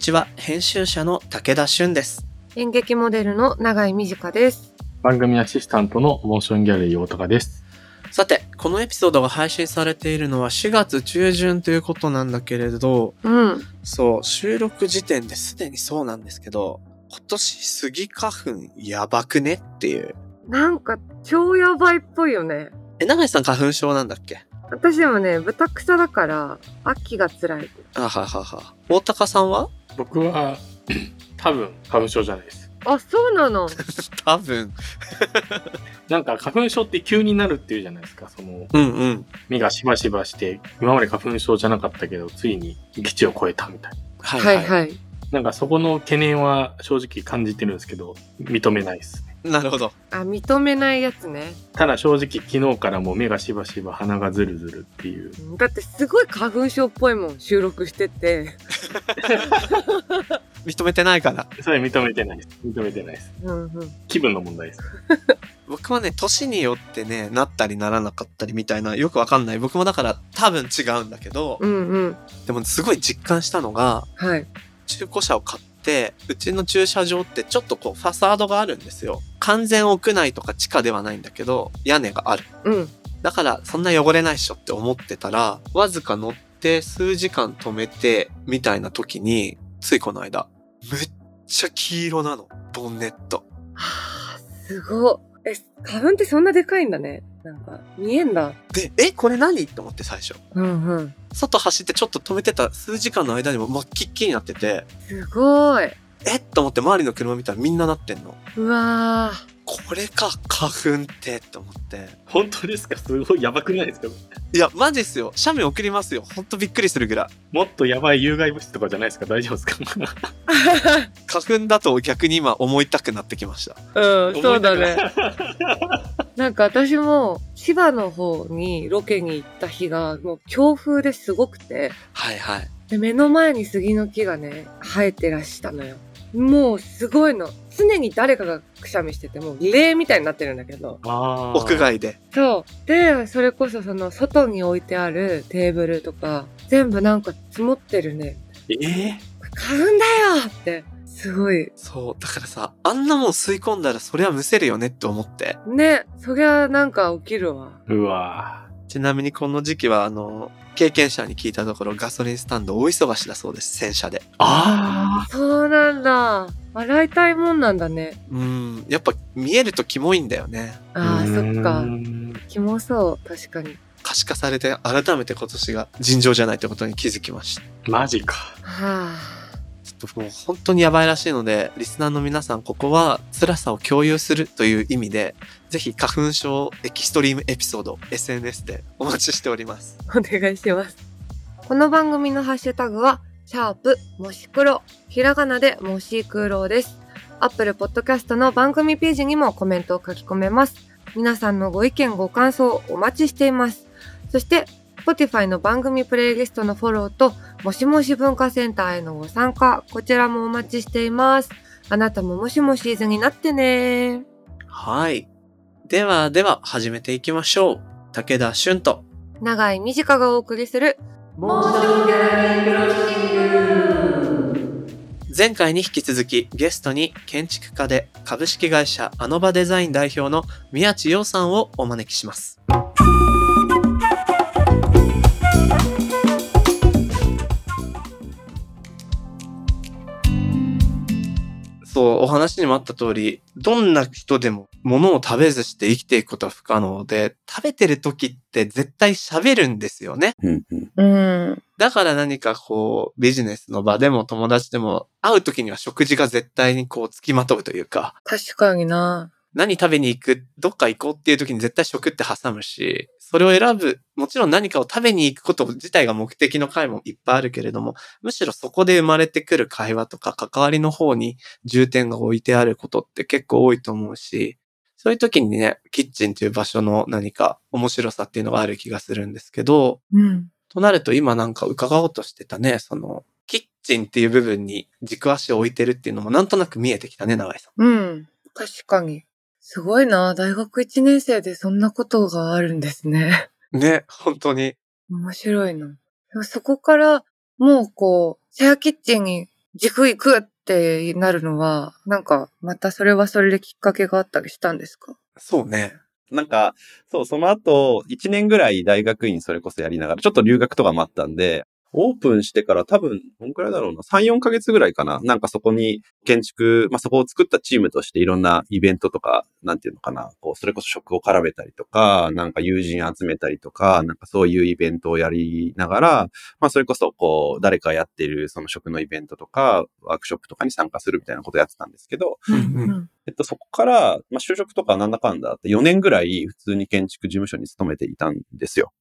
こんにちは。編集者の武田俊です。演劇モデルの永井美智香です。番組アシスタントのモーションギャラリー大高です。さて、このエピソードが配信されているのは4月中旬ということなんだけれど、うん。そう、収録時点ですでにそうなんですけど、今年スギ花粉やばくねっていう。なんか超やばいっぽいよね。え、長井さん花粉症なんだっけ？私でもね、豚草だから秋が辛い。あははは。大高さんは？僕は多分花粉症じゃないです。あ、そうなの？多分。なんか花粉症って急になるっていうじゃないですか。そのうんうん。目がしばしばして、今まで花粉症じゃなかったけど、ついに基地を超えたみたいな。はいはい。はいはい。なんかそこの懸念は正直感じてるんですけど、認めないですね。なるほど。あ、認めないやつね。ただ正直昨日からもう目がしばしば鼻がズルズルっていう。だってすごい花粉症っぽいもん、収録してて。認めてないから。それ認めてないです。認めてないです。うんうん。気分の問題です。僕はね、年によってね、なったりならなかったりみたいな、よくわかんない。僕もだから多分違うんだけど、うんうん。でもすごい実感したのが、はい。中古車を買って、うちの駐車場ってちょっとこうファサードがあるんですよ。完全屋内とか地下ではないんだけど、屋根がある。うん。だからそんな汚れないっしょって思ってたら、わずか乗って数時間止めて、みたいな時に、ついこの間、めっちゃ黄色なの。ボンネット。はあ、すごい。え、花粉ってそんなでかいんだね。なんか、見えんだ。で、え、これ何？って思って最初。うんうん。外走ってちょっと止めてた数時間の間にも真っ黄っきりになってて、すごい。えっと思って周りの車見たらみんななってんの。うわー。これか、花粉ってって思って。本当ですか？すごいやばくないですか？いや、マジっすよ。写メ送りますよ。ほんとびっくりするぐらい。もっとやばい有害物質とかじゃないですか？大丈夫ですか？花粉だと逆に今思いたくなってきました。うん、そうだね。なんか私も千葉の方にロケに行った日がもう強風ですごくて、はいはい。で目の前に杉の木がね、生えてらしたのよ。もうすごいの。常に誰かがくしゃみしてて、もう霊みたいになってるんだけど。あー屋外で。そう。で、それこそその外に置いてあるテーブルとか、全部なんか積もってるね。えー？花粉だよって、すごい。そう。だからさ、あんなもん吸い込んだらそりゃむせるよねって思って。ね、そりゃなんか起きるわ。うわちなみにこの時期は、あの、経験者に聞いたところガソリンスタンド大忙しだそうです。洗車で。あそうなんだ。洗いたいもんなんだね。うん。やっぱ見えるとキモいんだよね。ああ、そっかう。んキモそう。確かに。可視化されて改めて今年が尋常じゃないってことに気づきました。マジか。はちょっともう本当にやばいらしいので、リスナーの皆さん、ここは辛さを共有するという意味で、ぜひ花粉症エキストリームエピソード、SNS でお待ちしております。お願いします。この番組のハッシュタグは、シャープもし黒。ひらがなでもし黒です。アップルポッドキャストの番組ページにもコメントを書き込めます。皆さんのご意見ご感想お待ちしています。そして、Spotify の番組プレイリストのフォローと、もしもし文化センターへのご参加、こちらもお待ちしています。あなたももしもしーずになってねはい。ではでは始めていきましょう。武田俊と。長井美智香がお送りする、前回に引き続きゲストに建築家で株式会社アノバデザイン代表の宮地洋さんをお招きします。そう、お話にもあった通り、どんな人でも物を食べずして生きていくことは不可能で、食べてる時って絶対喋るんですよね。うんうん。うん。だから何かこう、ビジネスの場でも友達でも会う時には食事が絶対にこう付きまとうというか、確かにな。何食べに行く、どっか行こうっていう時に絶対食って挟むし、それを選ぶ、もちろん何かを食べに行くこと自体が目的の回もいっぱいあるけれども、むしろそこで生まれてくる会話とか関わりの方に重点が置いてあることって結構多いと思うし、そういう時にね、キッチンという場所の何か面白さっていうのがある気がするんですけど、うん。となると今なんか伺おうとしてたね、その、キッチンっていう部分に軸足を置いてるっていうのもなんとなく見えてきたね、長井さん。うん。確かに。すごいな。大学1年生でそんなことがあるんですね。ね、本当に。面白いな。そこから、もうこう、シェアキッチンに軸行くってなるのは、なんか、またそれはそれできっかけがあったりしたんですか？そうね。なんか、そう、その後、1年ぐらい大学院それこそやりながら、ちょっと留学とかもあったんで、オープンしてから多分、どんくらいだろうな、3、4ヶ月ぐらいかな。なんかそこに建築、まあ、そこを作ったチームとしていろんなイベントとか、なんていうのかな、こう、それこそ食を絡めたりとか、なんか友人集めたりとか、なんかそういうイベントをやりながら、まあ、それこそ、こう、誰かやってるその食のイベントとか、ワークショップとかに参加するみたいなことをやってたんですけど、えっと、そこから、まあ、就職とかなんだかんだって4年ぐらい普通に建築事務所に勤めていたんですよ。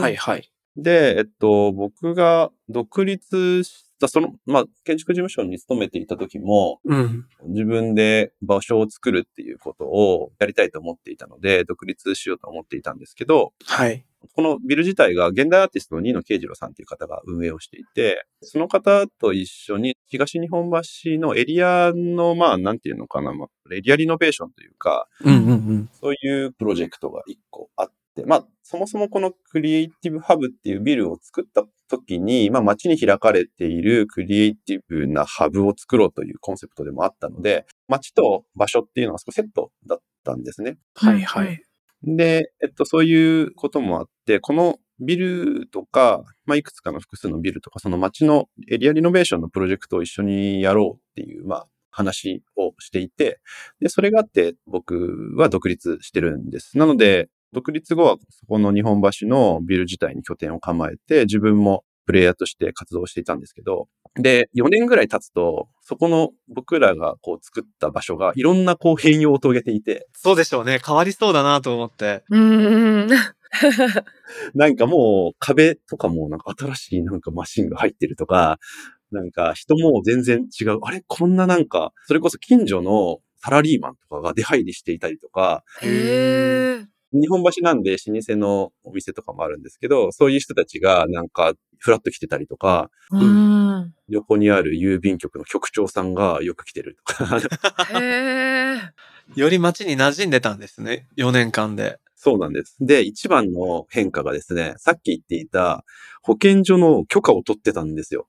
はいはい。で、えっと、僕が独立した、その、まあ、建築事務所に勤めていた時も、うん。自分で場所を作るっていうことをやりたいと思っていたので、独立しようと思っていたんですけど、はい。このビル自体が現代アーティストの新野慶次郎さんという方が運営をしていて、その方と一緒に東日本橋のエリアの、まあ、なんていうのかな、まあ、エリアリノベーションというか、うんうんうん。そういうプロジェクトが一個あって、まあ、そもそもこのクリエイティブハブっていうビルを作った時に、まあ、街に開かれているクリエイティブなハブを作ろうというコンセプトでもあったので、街と場所っていうのが少しセットだったんですね。はいはい。で、えっと、そういうこともあって、このビルとか、まあ、いくつかの複数のビルとか、その街のエリアリノベーションのプロジェクトを一緒にやろうっていう、まあ、話をしていて、で、それがあって僕は独立してるんです。なので、独立後はそこの日本橋のビル自体に拠点を構えて、自分もプレイヤーとして活動していたんですけど、で、4年ぐらい経つと、そこの僕らがこう作った場所がいろんなこう変容を遂げていて、そうでしょうね。変わりそうだなと思って。うーん。なんかもう壁とかもなんか新しいなんかマシンが入ってるとか、なんか人も全然違う。あれ？こんななんか、それこそ近所のサラリーマンとかが出入りしていたりとか、へえ。日本橋なんで老舗のお店とかもあるんですけど、そういう人たちがなんかフラッと来てたりとか、うーん。横にある郵便局の局長さんがよく来てるとか、へえ。より街に馴染んでたんですね。4年間で。そうなんです。で、一番の変化がですね、さっき言っていた保健所の許可を取ってたんですよ。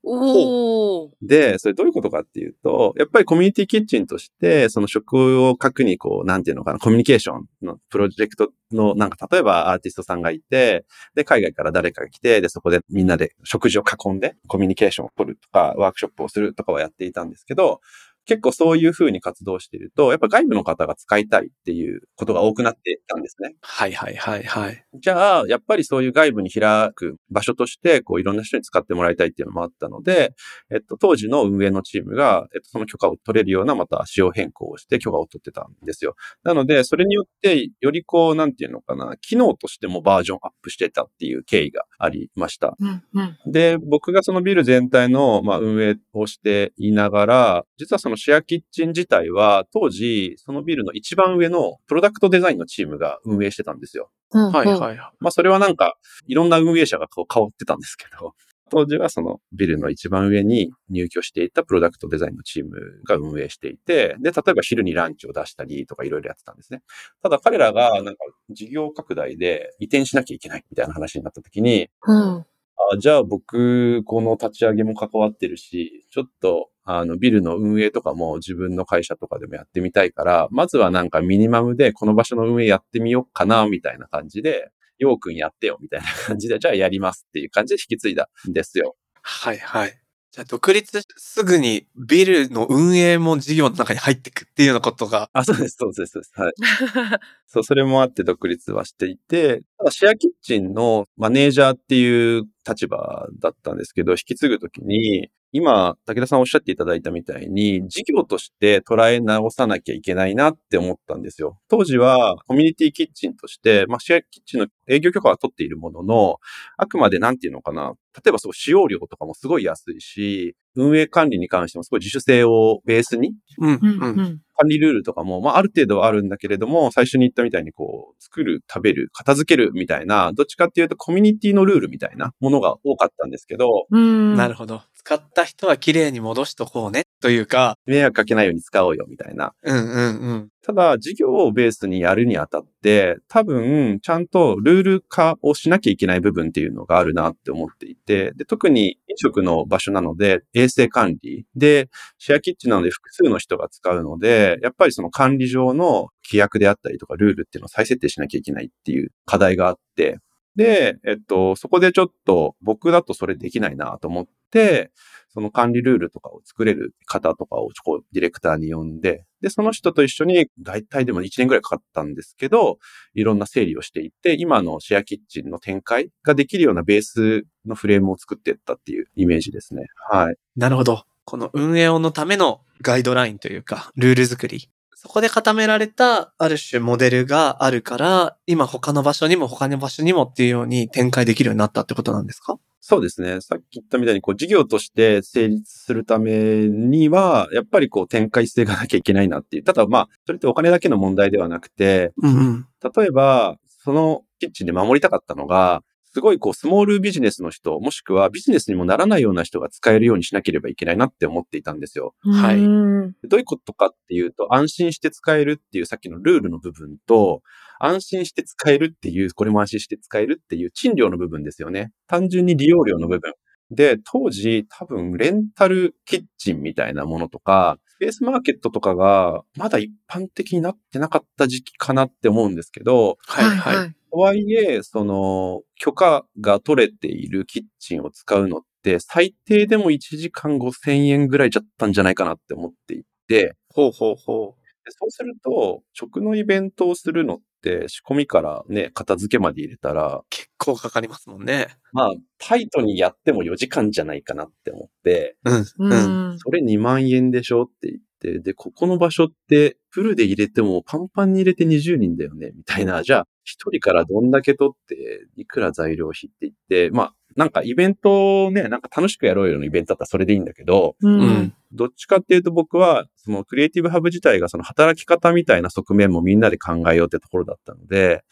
で、それどういうことかっていうと、やっぱりコミュニティキッチンとして、その食を核にこう、なんていうのかな、コミュニケーションのプロジェクトの、なんか例えばアーティストさんがいて、で、海外から誰かが来て、で、そこでみんなで食事を囲んでコミュニケーションを取るとか、ワークショップをするとかはやっていたんですけど、結構そういう風に活動していると、やっぱ外部の方が使いたいっていうことが多くなっていたんですね。はいはいはいはい。じゃあ、やっぱりそういう外部に開く場所として、こういろんな人に使ってもらいたいっていうのもあったので、えっと、当時の運営のチームが、えっと、その許可を取れるようなまた仕様変更をして許可を取ってたんですよ。なので、それによって、よりこう、なんていうのかな、機能としてもバージョンアップしてたっていう経緯がありました。うんうん。で、僕がそのビル全体の、まあ、運営をしていながら、実はそのシェアキッチン自体は、当時、そのビルの一番上のプロダクトデザインのチームが運営してたんですよ。はいい。はい。まあ、それはなんか、いろんな運営者がこう変わってたんですけど、当時はそのビルの一番上に入居していたプロダクトデザインのチームが運営していて、で、例えば昼にランチを出したりとかいろいろやってたんですね。ただ彼らがなんか事業拡大で移転しなきゃいけないみたいな話になった時に、うん。あじゃあ僕、この立ち上げも関わってるし、ちょっと、あの、ビルの運営とかも自分の会社とかでもやってみたいから、まずはなんかミニマムでこの場所の運営やってみようかな、みたいな感じで、ようくんやってよ、みたいな感じで、じゃあやりますっていう感じで引き継いだんですよ。はいはい。じゃあ独立すぐにビルの運営も事業の中に入っていくっていうようなことが。あ、そうです、そうです、そうです。はい。そう、それもあって独立はしていて、ただシェアキッチンのマネージャーっていう立場だったんですけど、引き継ぐときに、今、武田さんおっしゃっていただいたみたいに、事業として捉え直さなきゃいけないなって思ったんですよ。当時は、コミュニティキッチンとして、まあ、シェアキッチンの営業許可は取っているものの、あくまでなんていうのかな。例えばそう、使用料とかもすごい安いし、運営管理に関してもすごい自主性をベースにうんうん。管理ルールとかも、まあ、ある程度はあるんだけれども、最初に言ったみたいに、こう、作る、食べる、片付けるみたいな、どっちかっていうとコミュニティのルールみたいなものが多かったんですけど、うん。なるほど。使った人は綺麗に戻しとこうね、というか、迷惑かけないように使おうよみたいな。うんうんうん。ただ、事業をベースにやるにあたって、多分、ちゃんとルール化をしなきゃいけない部分っていうのがあるなって思っていて、で特に飲食の場所なので、衛生管理。で、シェアキッチンなので複数の人が使うので、やっぱりその管理上の規約であったりとかルールっていうのを再設定しなきゃいけないっていう課題があって、で、えっと、そこでちょっと僕だとそれできないなと思って、その管理ルールとかを作れる方とかをこうディレクターに呼んで、で、その人と一緒に大体でも1年ぐらいかかったんですけど、いろんな整理をしていって、今のシェアキッチンの展開ができるようなベースのフレームを作っていったっていうイメージですね。はい。なるほど。この運営のためのガイドラインというか、ルール作り。そこで固められた、ある種モデルがあるから、今他の場所にも他の場所にもっていうように展開できるようになったってことなんですか？そうですね。さっき言ったみたいに、こう、事業として成立するためには、やっぱりこう、展開性がなきゃいけないなっていう。ただまあ、それってお金だけの問題ではなくて、うんうん。例えば、そのキッチンで守りたかったのが、すごいこう、スモールビジネスの人、もしくはビジネスにもならないような人が使えるようにしなければいけないなって思っていたんですよ。はいうんどういうことかっていうと、安心して使えるっていうさっきのルールの部分と、安心して使えるっていう、これも安心して使えるっていう賃料の部分ですよね。単純に利用料の部分。で、当時多分レンタルキッチンみたいなものとか、スペースマーケットとかがまだ一般的になってなかった時期かなって思うんですけど、はいはい。い。とはいえ、その、許可が取れているキッチンを使うのって、最低でも1時間5000円ぐらいじゃったんじゃないかなって思っていて、ほうほうほでそうすると、食のイベントをするのって、仕込みからね、片付けまで入れたら、結構かかりますもんね。まあ、タイトにやっても4時間じゃないかなって思って、うん。ううん。ん。それ2万円でしょって言って、で、ここの場所って、フルで入れてもパンパンに入れて20人だよね、みたいな。じゃあ、1人からどんだけ取って、いくら材料費って言って、まあ、なんかイベントをね、なんか楽しくやろうよのイベントだったらそれでいいんだけど、う。うんん。どっちかっていうと僕は、そのクリエイティブハブ自体がその働き方みたいな側面もみんなで考えようってところだったので、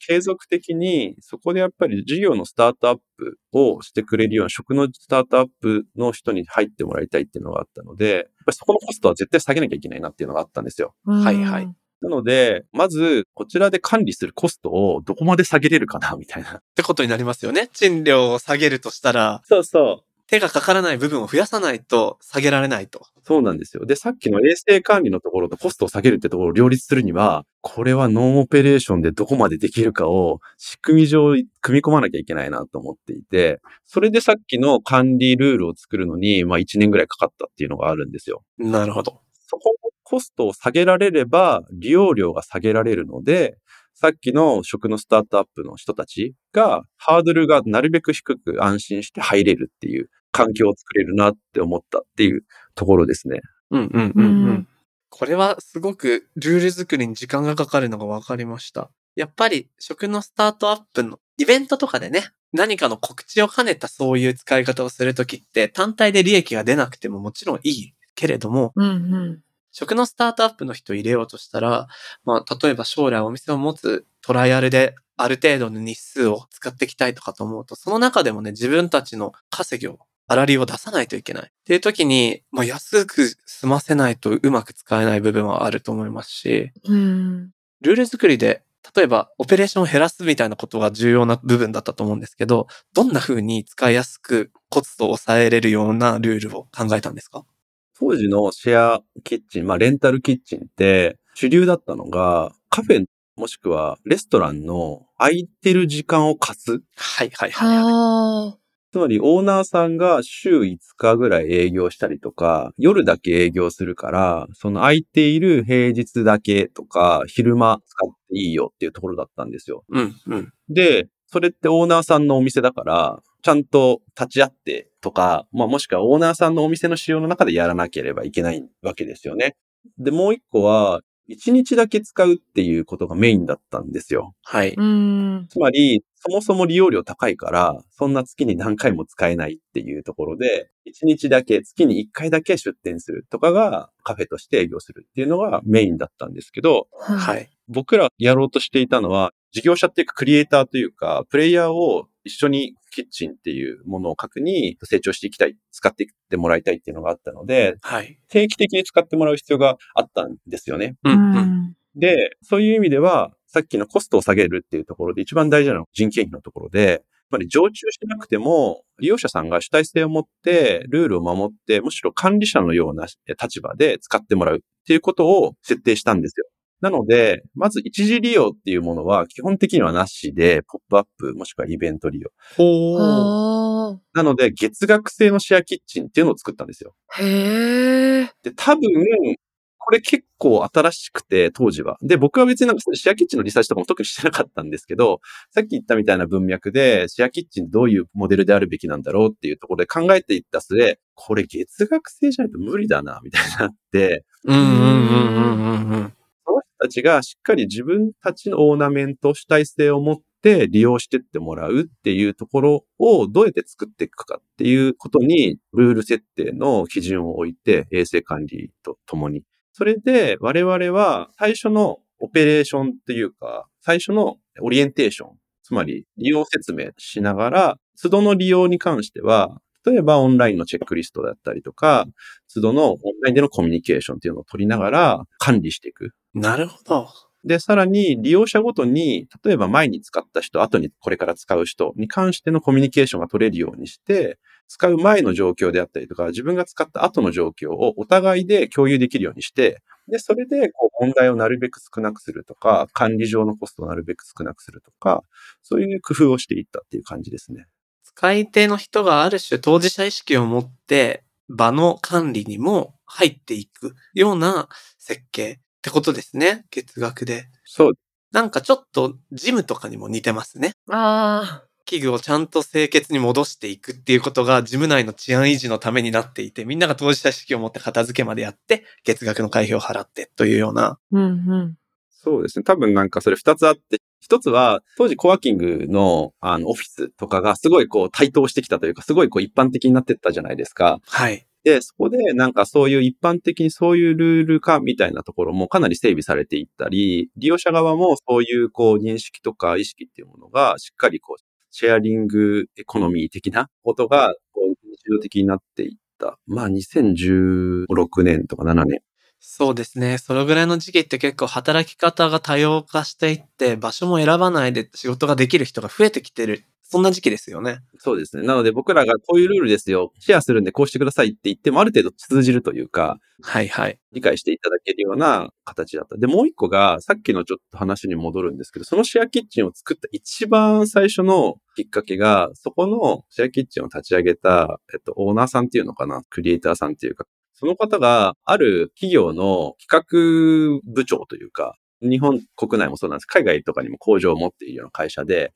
継続的にそこでやっぱり事業のスタートアップをしてくれるような食のスタートアップの人に入ってもらいたいっていうのがあったので、やっぱりそこのコストは絶対下げなきゃいけないなっていうのがあったんですよ。はいはい。なので、まず、こちらで管理するコストをどこまで下げれるかな、みたいな。ってことになりますよね。賃料を下げるとしたら、そうそう。手がかからない部分を増やさないと下げられないと。そうなんですよ。で、さっきの衛生管理のところとコストを下げるってところを両立するには、これはノンオペレーションでどこまでできるかを仕組み上組み込まなきゃいけないなと思っていて、それでさっきの管理ルールを作るのに、まあ1年ぐらいかかったっていうのがあるんですよ。なるほど。そこのコストを下げられれば、利用料が下げられるので、さっきの食のスタートアップの人たちが、ハードルがなるべく低く安心して入れるっていう環境を作れるなって思ったっていうところですね。うんうんうんううんん。これはすごくルール作りに時間がかかるのが分かりました。やっぱり食のスタートアップのイベントとかでね、何かの告知を兼ねたそういう使い方をするときって単体で利益が出なくてももちろんいいけれども、うんうん。食のスタートアップの人を入れようとしたら、まあ、例えば将来お店を持つトライアルである程度の日数を使っていきたいとかと思うと、その中でもね、自分たちの稼ぎを、粗利を出さないといけない。っていう時に、まあ、安く済ませないとうまく使えない部分はあると思いますし、うん。ルール作りで、例えば、オペレーションを減らすみたいなことが重要な部分だったと思うんですけど、どんな風に使いやすくコストを抑えれるようなルールを考えたんですか？当時のシェアキッチン、まあレンタルキッチンって主流だったのがカフェもしくはレストランの空いてる時間を貸す。はいはいはい、はい。はあ。つまりオーナーさんが週5日ぐらい営業したりとか、夜だけ営業するから、その空いている平日だけとか、昼間使っていいよっていうところだったんですよ。うんうん。で、それってオーナーさんのお店だから、ちゃんと立ち会ってとか、まあもしくはオーナーさんのお店の仕様の中でやらなければいけないわけですよね。で、もう一個は、一日だけ使うっていうことがメインだったんですよ。はい。うん。つまり、そもそも利用料高いから、そんな月に何回も使えないっていうところで、一日だけ、月に一回だけ出店するとかがカフェとして営業するっていうのがメインだったんですけど、は。い。僕らやろうとしていたのは、事業者っていうかクリエイターというか、プレイヤーを一緒にキッチンっていうものを核に成長していきたい、使っていってもらいたいっていうのがあったので、はい。定期的に使ってもらう必要があったんですよね。う、うんうん。ん。で、そういう意味では、さっきのコストを下げるっていうところで一番大事なのは人件費のところで、やっぱり常駐しなくても、利用者さんが主体性を持って、ルールを守って、むしろ管理者のような立場で使ってもらうっていうことを設定したんですよ。なので、まず一時利用っていうものは基本的にはなしで、ポップアップもしくはイベント利用。ほ。なので、月額制のシェアキッチンっていうのを作ったんですよ。へえ。で、多分、これ結構新しくて、当時は。で、僕は別になんかシェアキッチンのリサーチとかも特にしてなかったんですけど、さっき言ったみたいな文脈で、シェアキッチンどういうモデルであるべきなんだろうっていうところで考えていった末、これ月額制じゃないと無理だな、みたいになって、うんうんうんうんうんたちがしっかり自分たちのオーナメント、主体性を持って利用してってもらうっていうところをどうやって作っていくかっていうことに、ルール設定の基準を置いて、衛生管理とともに。それで我々は最初のオペレーションっていうか、最初のオリエンテーション、つまり利用説明しながら、都度の利用に関しては、例えばオンラインのチェックリストだったりとか、都度のオンラインでのコミュニケーションっていうのを取りながら管理していく。なるほど。で、さらに利用者ごとに、例えば前に使った人、後にこれから使う人に関してのコミュニケーションが取れるようにして、使う前の状況であったりとか、自分が使った後の状況をお互いで共有できるようにして、で、それでこう問題をなるべく少なくするとか、管理上のコストをなるべく少なくするとか、そういう工夫をしていったっていう感じですね。使い手の人がある種当事者意識を持って場の管理にも入っていくような設計ってことですね。月額で。そう。なんかちょっとジムとかにも似てますね。あ器具をちゃんと清潔に戻していくっていうことが事務内の治安維持のためになっていて、みんなが当事者意識を持って片付けまでやって、月額の会費を払ってというような。あ。うんうん。そうですね。多分なんかそれ二つあって、一つは当時コワーキングのあのオフィスとかがすごいこう台頭してきたというか、すごいこう一般的になってったじゃないですか。はい。で、そこでなんかそういう一般的にそういうルール化みたいなところもかなり整備されていったり、利用者側もそういうこう認識とか意識っていうものがしっかりこうシェアリングエコノミー的なことがこう日常的になっていった。まあ2016年とか7年。そうですね。そのぐらいの時期って結構働き方が多様化していって、場所も選ばないで仕事ができる人が増えてきてる。そんな時期ですよね。そうですね。なので僕らがこういうルールですよ。シェアするんでこうしてくださいって言ってもある程度通じるというか、はいはい。理解していただけるような形だった。で、もう一個が、さっきのちょっと話に戻るんですけど、そのシェアキッチンを作った一番最初のきっかけが、そこのシェアキッチンを立ち上げた、えっと、オーナーさんっていうのかな、クリエイターさんっていうか、その方が、ある企業の企画部長というか、日本国内もそうなんです。海外とかにも工場を持っているような会社で。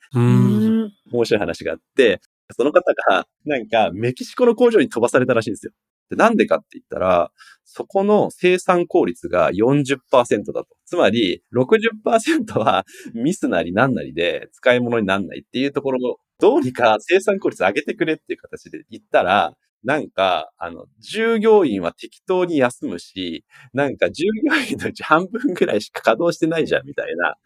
面白い話があって、その方が、なんか、メキシコの工場に飛ばされたらしいんですよ。でなんでかって言ったら、そこの生産効率が40%だと。つまり、60%はミスなりなんなりで使い物になんないっていうところを、どうにか生産効率上げてくれっていう形で言ったら、なんか、あの、従業員は適当に休むし、なんか従業員のうち半分ぐらいしか稼働してないじゃん、みたいな。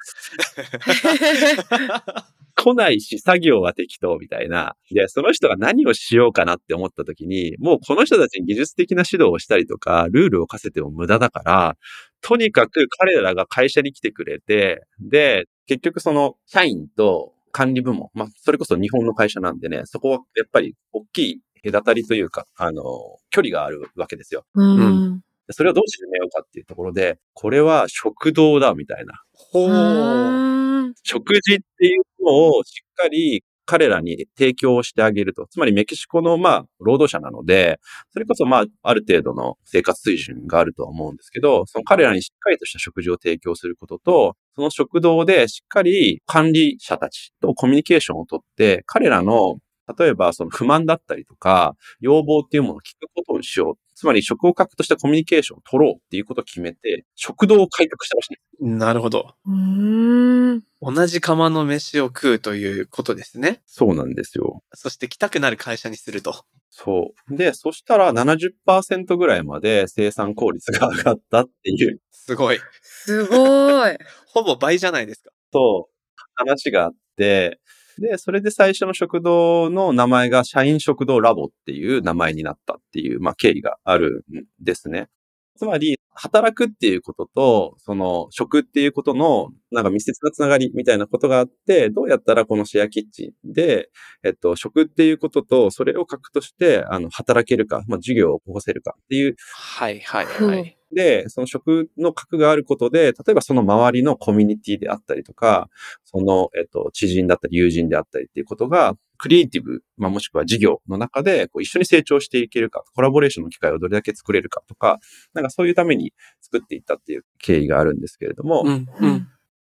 来ないし、作業は適当みたいな。で、その人が何をしようかなって思った時に、もうこの人たちに技術的な指導をしたりとか、ルールを課せても無駄だから、とにかく彼らが会社に来てくれて、で、結局その社員と管理部門、まあ、それこそ日本の会社なんでね、そこはやっぱり大きい隔たりというか、あの、距離があるわけですよ。うん。でそれをどう進めようかっていうところで、これは食堂だみたいな。ほう。食事っていうのをしっかり彼らに提供してあげると。つまりメキシコのまあ労働者なので、それこそまあある程度の生活水準があるとは思うんですけど、その彼らにしっかりとした食事を提供することと、その食堂でしっかり管理者たちとコミュニケーションをとって、彼らの例えばその不満だったりとか、要望っていうものを聞くことにしよう。つまり食を核としたコミュニケーションを取ろうっていうことを決めて、食堂を改革したらしい。なるほど。うん。同じ釜の飯を食うということですね。そうなんですよ。そして来たくなる会社にすると。そう。で、そしたら70%ぐらいまで生産効率が上がったっていう、すごい。すごい。ほぼ倍じゃないですか。と、話があって、で、それで最初の食堂の名前が社員食堂ラボっていう名前になったっていう、まあ、経緯があるんですね。つまり、働くっていうことと、その、食っていうことの、なんか密接なつながりみたいなことがあって、どうやったらこのシェアキッチンで、えっと、食っていうことと、それを核として、あの、働けるか、まあ、授業を起こせるかっていうはいはいはい。で、その食の核があることで、例えばその周りのコミュニティであったりとか、その、えっと、知人だったり友人であったりっていうことが、クリエイティブ、まあ、もしくは事業の中でこう一緒に成長していけるか、コラボレーションの機会をどれだけ作れるかとか、なんかそういうために作っていったっていう経緯があるんですけれども、うんうん。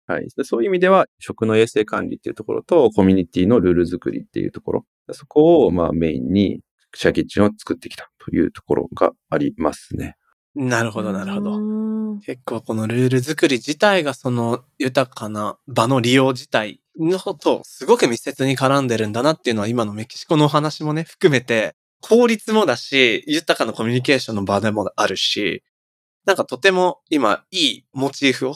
はい。でそういう意味では、食の衛生管理っていうところと、コミュニティのルール作りっていうところ、そこを、まあ、メインに、シェアキッチンを作ってきたというところがありますね。なるほどなるほど。ど。結構このルール作り自体がその豊かな場の利用自体のとすごく密接に絡んでるんだなっていうのは今のメキシコのお話もね、含めて効率もだし、豊かなコミュニケーションの場でもあるし、なんかとても今いいモチーフを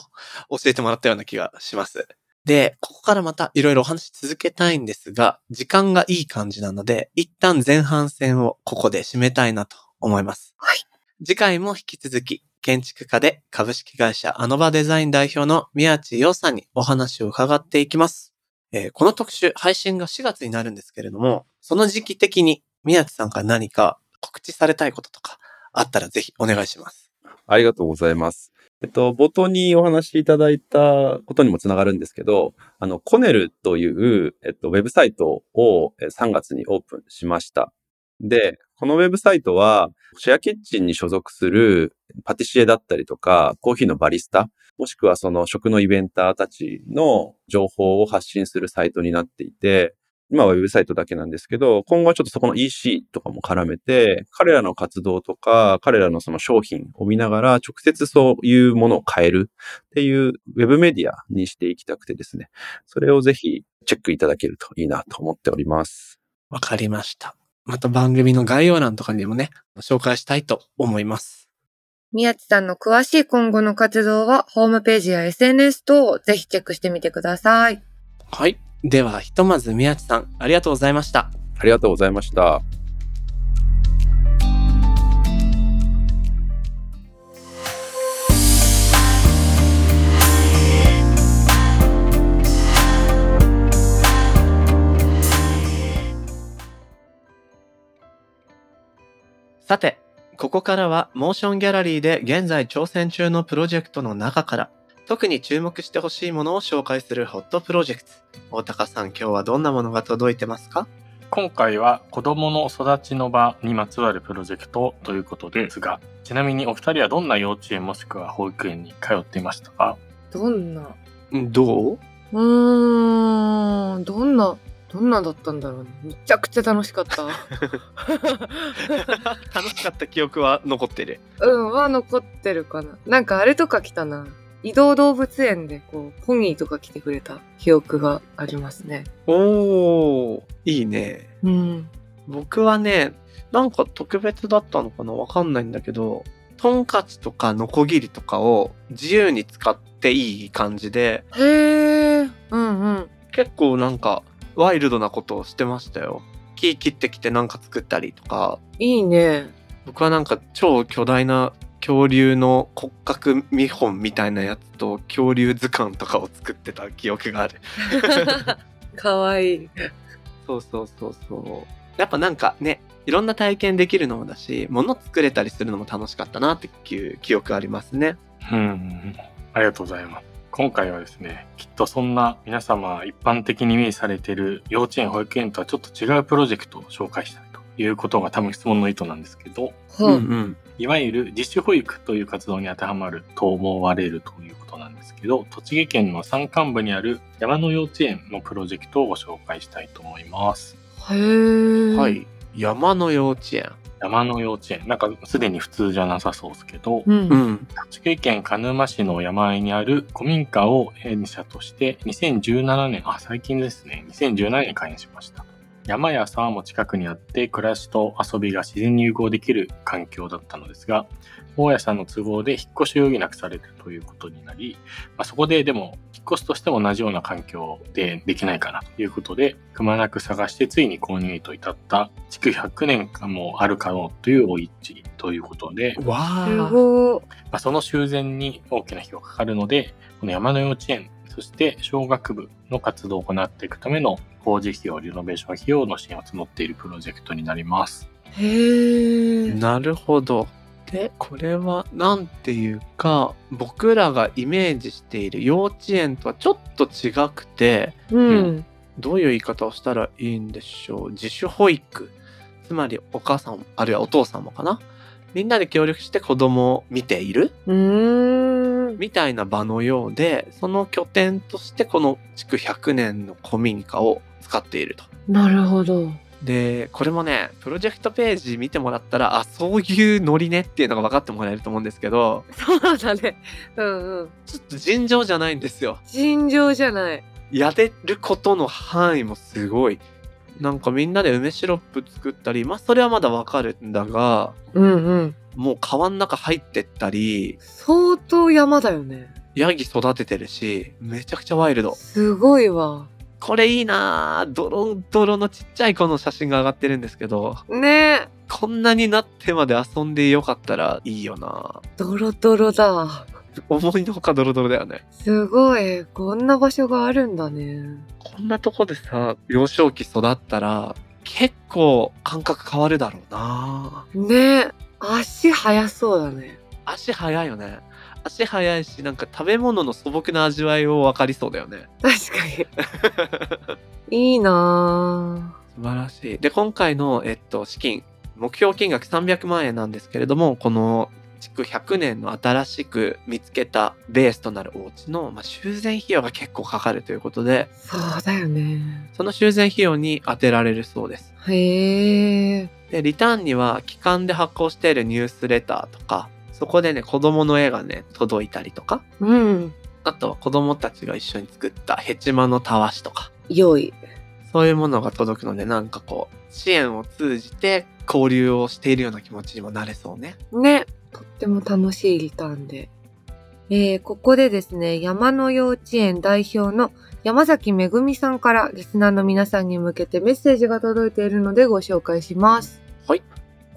教えてもらったような気がします。で、ここからまたいろいろお話し続けたいんですが、時間がいい感じなので、一旦前半戦をここで締めたいなと思います。はい。次回も引き続き、建築家で株式会社アノバデザイン代表の宮地洋さんにお話を伺っていきます。えーこの特集、配信が4月になるんですけれども、その時期的に宮地さんから何か告知されたいこととかあったらぜひお願いします。ありがとうございます。えっと、冒頭にお話しいただいたことにもつながるんですけど、あの、コネルという、えっと、ウェブサイトを3月にオープンしました。で、このウェブサイトは、シェアキッチンに所属するパティシエだったりとか、コーヒーのバリスタ、もしくはその食のイベンターたちの情報を発信するサイトになっていて、今はウェブサイトだけなんですけど、今後はちょっとそこの EC とかも絡めて、彼らの活動とか、彼らのその商品を見ながら、直接そういうものを変えるっていうウェブメディアにしていきたくてですね、それをぜひチェックいただけるといいなと思っております。わかりました。また番組の概要欄とかにもね、紹介したいと思います。宮地さんの詳しい今後の活動は、ホームページや SNS 等をぜひチェックしてみてください。はい。では、ひとまず宮地さん、ありがとうございました。ありがとうございました。さて、ここからはモーションギャラリーで現在挑戦中のプロジェクトの中から、特に注目してほしいものを紹介するホットプロジェクト。大高さん、今日はどんなものが届いてますか？今回は子供の育ちの場にまつわるプロジェクトということですが、ちなみにお二人はどんな幼稚園もしくは保育園に通っていましたか？どんな？どう？うーん、どんな、どんなだったんだろうね。めちゃくちゃ楽しかった。楽しかった記憶は残ってる。うん、は残ってるかな。なんかあれとか来たな。移動動物園でこう、ポニーとか来てくれた記憶がありますね。おー、いいね。うん。僕はね、なんか特別だったのかなわかんないんだけど、トンカチとかノコギリとかを自由に使っていい感じで、へえ。うんうん。結構なんかワイルドなことをしてましたよ。木切ってきてなんか作ったりとか、いいね。僕はなんか超巨大な恐竜の骨格見本みたいなやつと恐竜図鑑とかを作ってた記憶がある。かわいい。そうそうそうそう。やっぱなんかね、いろんな体験できるのもだし、物作れたりするのも楽しかったなっていう記憶ありますね。うん、ありがとうございます。今回はですね、きっとそんな皆様一般的にイメージされている幼稚園、保育園とはちょっと違うプロジェクトを紹介したいということが多分質問の意図なんですけど、ほう。ん。いわゆる自主保育という活動に当てはまると思われるということなんですけど、栃木県の山間部にある山の幼稚園のプロジェクトをご紹介したいと思います。へえ。は。い。山の幼稚園。山の幼稚園。なんかすでに普通じゃなさそうですけど、うん。ん。栃木県鹿沼市の山あいにある古民家を園舎として2017年、あ、最近ですね。2017年に開園しました。山や沢も近くにあって暮らしと遊びが自然に融合できる環境だったのですが大家さんの都合で引っ越しを余儀なくされるということになり、まあ、そこででも越すとしても同じような環境でできないかなということでくまなく探してついに購入へと至った築100年間もあるかろうというお家ということで、まあ、その修繕に大きな費用がかかるので、この山の幼稚園、そして小学部の活動を行っていくための工事費用、リノベーション費用の支援を募っているプロジェクトになります。い。へえ。なるほど。で、これは、なんていうか、僕らがイメージしている幼稚園とはちょっと違くて、うん。どういう言い方をしたらいいんでしょう。自主保育。つまり、お母さん、あるいはお父さんもかな。みんなで協力して子供を見ている。みたいな場のようで、その拠点としてこの築100年の古民家を使っていると。なるほど。で、これもね、プロジェクトページ見てもらったら、あ、そういうノリねっていうのが分かってもらえると思うんですけど、そうだね。うんうん。ちょっと尋常じゃないんですよ。尋常じゃない。やれることの範囲もすごい。なんかみんなで梅シロップ作ったり、まあそれはまだわかるんだが、うんうん。もう川の中入ってったり、相当山だよね。ヤギ育ててるし、めちゃくちゃワイルド。すごいわ。これいいなぁ。ドロンドロのちっちゃい子の写真が上がってるんですけど、ねこんなになってまで遊んでよかったらいいよなドロドロだ。思いのほかドロドロだよね。すごい。こんな場所があるんだね。こんなとこでさ、幼少期育ったら、結構感覚変わるだろうなね足速そうだね。足早いよね。足早いし、なんか食べ物の素朴な味わいを分かりそうだよね。確かに。いいな素晴らしい。で、今回の、えっと、資金、目標金額300万円なんですけれども、この築100年の新しく見つけたベースとなるお家の、まあ、修繕費用が結構かかるということで、ぁそうだよね。その修繕費用に充てられるそうです。へえ。で、リターンには、期間で発行しているニュースレターとか、そこでね、子供の絵がね、届いたりとか、うん。あとは子供たちが一緒に作ったヘチマのたわしとか、良い。そういうものが届くので、なんかこう、支援を通じて交流をしているような気持ちにもなれそうね。ね。とっても楽しいリターンで。えー、ここでですね、山の幼稚園代表の山崎めぐみさんからリスナーの皆さんに向けてメッセージが届いているのでご紹介します。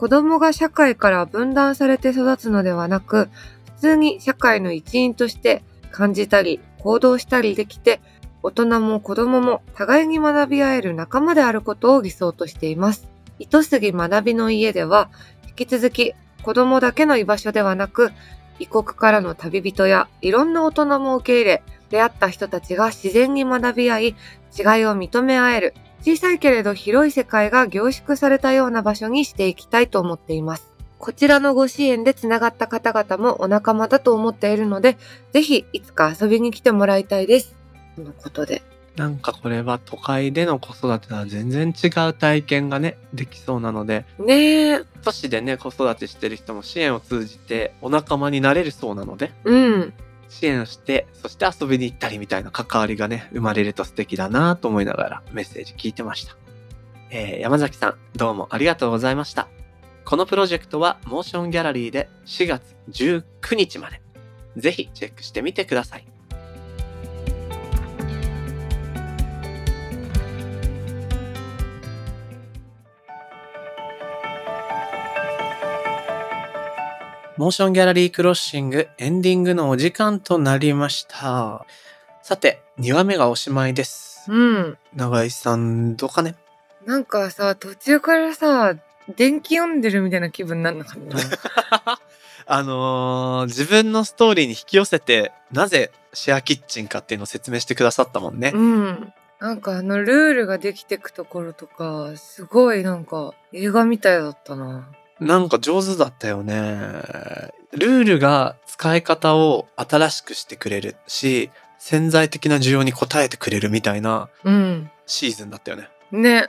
子供が社会から分断されて育つのではなく、普通に社会の一員として感じたり行動したりできて、大人も子供も互いに学び合える仲間であることを理想としています。糸杉学びの家では、引き続き子供だけの居場所ではなく、異国からの旅人やいろんな大人も受け入れ、出会った人たちが自然に学び合い、違いを認め合える、小さいけれど広い世界が凝縮されたような場所にしていきたいと思っています。こちらのご支援でつながった方々もお仲間だと思っているので、ぜひいつか遊びに来てもらいたいです。とのことで。なんかこれは都会での子育てとは全然違う体験がね、できそうなので、ねえ、都市でね、子育てしてる人も支援を通じてお仲間になれるそうなので、うん。支援をして、そして遊びに行ったりみたいな関わりがね、生まれると素敵だなと思いながらメッセージ聞いてました。えー山崎さん、どうもありがとうございました。このプロジェクトはモーションギャラリーで4月19日まで。ぜひチェックしてみてください。モーションギャラリークロッシングエンディングのお時間となりました。さて、2話目がおしまいです。うん。長井さん、どうかね？なんかさ、途中からさ、電気読んでるみたいな気分になんなかった？あのー自分のストーリーに引き寄せて、なぜシェアキッチンかっていうのを説明してくださったもんね。うん。なんかあのルールができてくところとか、すごいなんか映画みたいだったな。なんか上手だったよね。ルールが使い方を新しくしてくれるし、潜在的な需要に応えてくれるみたいなうん。シーズンだったよね。ね。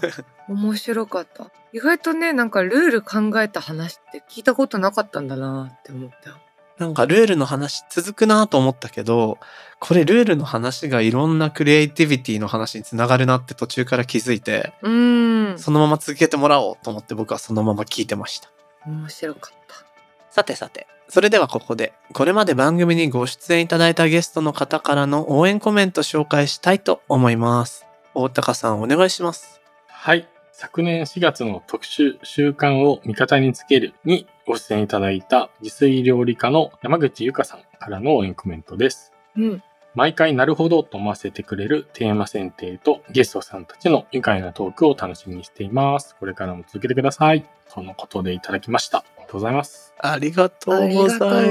面白かった。意外とね、なんかルール考えた話って聞いたことなかったんだなって思った。なんかルールの話続くなと思ったけど、これルールの話がいろんなクリエイティビティの話につながるなって途中から気づいて、うーん。そのまま続けてもらおうと思って僕はそのまま聞いてました。面白かった。さてさて、それではここで、これまで番組にご出演いただいたゲストの方からの応援コメント紹介したいと思います。大高さんお願いします。はい。昨年4月の特集習慣を味方につけるにご出演いただいた自炊料理家の山口ゆかさんからの応援コメントです。うん。毎回なるほどと思わせてくれるテーマ選定とゲストさんたちの愉快なトークを楽しみにしています。これからも続けてください。とのことでいただきました。ありがとうございます。ありがとあうご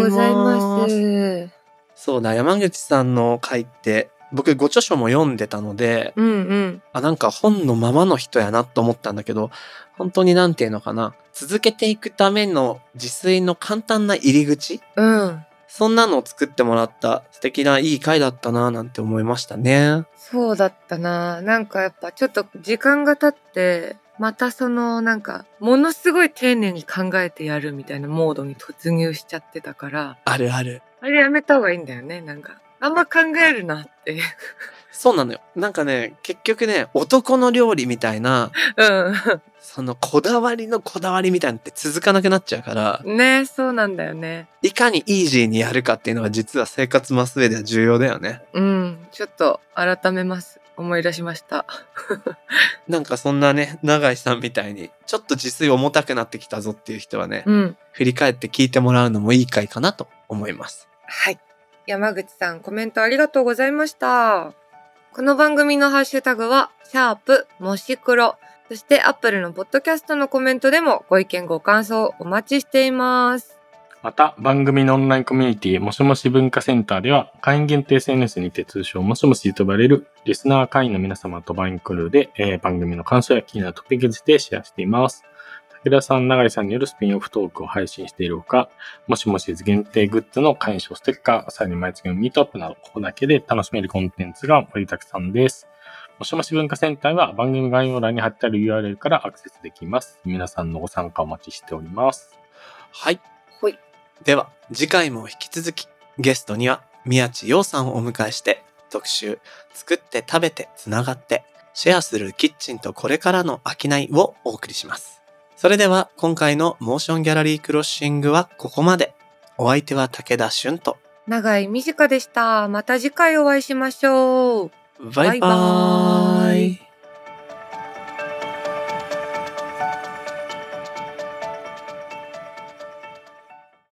ざいま。す。そうだ、山口さんの回って、僕ご著書も読んでたので、うんうん。あ、なんか本のままの人やなと思ったんだけど、本当になんていうのかな。続けていくための自炊の簡単な入り口？うん。そんなのを作ってもらった素敵ないい回だったななんて思いましたね。そうだったな。なんかやっぱちょっと時間が経って、またそのなんか、ものすごい丁寧に考えてやるみたいなモードに突入しちゃってたから、あるある。あれやめた方がいいんだよね、なんか。あんま考えるなって。そうなのよ。なんかね、結局ね、男の料理みたいな、そのこだわりのこだわりみたいなのって続かなくなっちゃうから、うん。ねそうなんだよね。いかにイージーにやるかっていうのが実は生活増す上では重要だよね。うん。ちょっと改めます。思い出しました。なんかそんなね、永井さんみたいに、ちょっと自炊重たくなってきたぞっていう人はね、うん。振り返って聞いてもらうのもいい回かなと思います。はい。山口さん、コメントありがとうございました。この番組のハッシュタグは、シャープ、もし黒。そして、アップルのポッドキャストのコメントでもご意見ご感想お待ちしています。また、番組のオンラインコミュニティ、もしもし文化センターでは、会員限定 SNS にて通称もしもしと呼ばれる、リスナー会員の皆様とバインクルーで、えー番組の感想や気になるトピックについてシェアしています。武田さん、永井さんによるスピンオフトークを配信しているほか、もしもし限定グッズの会員証ステッカー、さらに毎月のミートアップなど、ここだけで楽しめるコンテンツが盛りだくさんです。もしもし文化センターは番組概要欄に貼ってある URL からアクセスできます。皆さんのご参加お待ちしております。はい。ほい。では、次回も引き続き、ゲストには宮地洋さんをお迎えして、特集、作って食べてつながって、シェアするキッチンとこれからの商いをお送りします。それでは、今回のモーションギャラリークロッシングはここまで。お相手は武田俊と、長井美智香でした。また次回お会いしましょう。バイバーイ。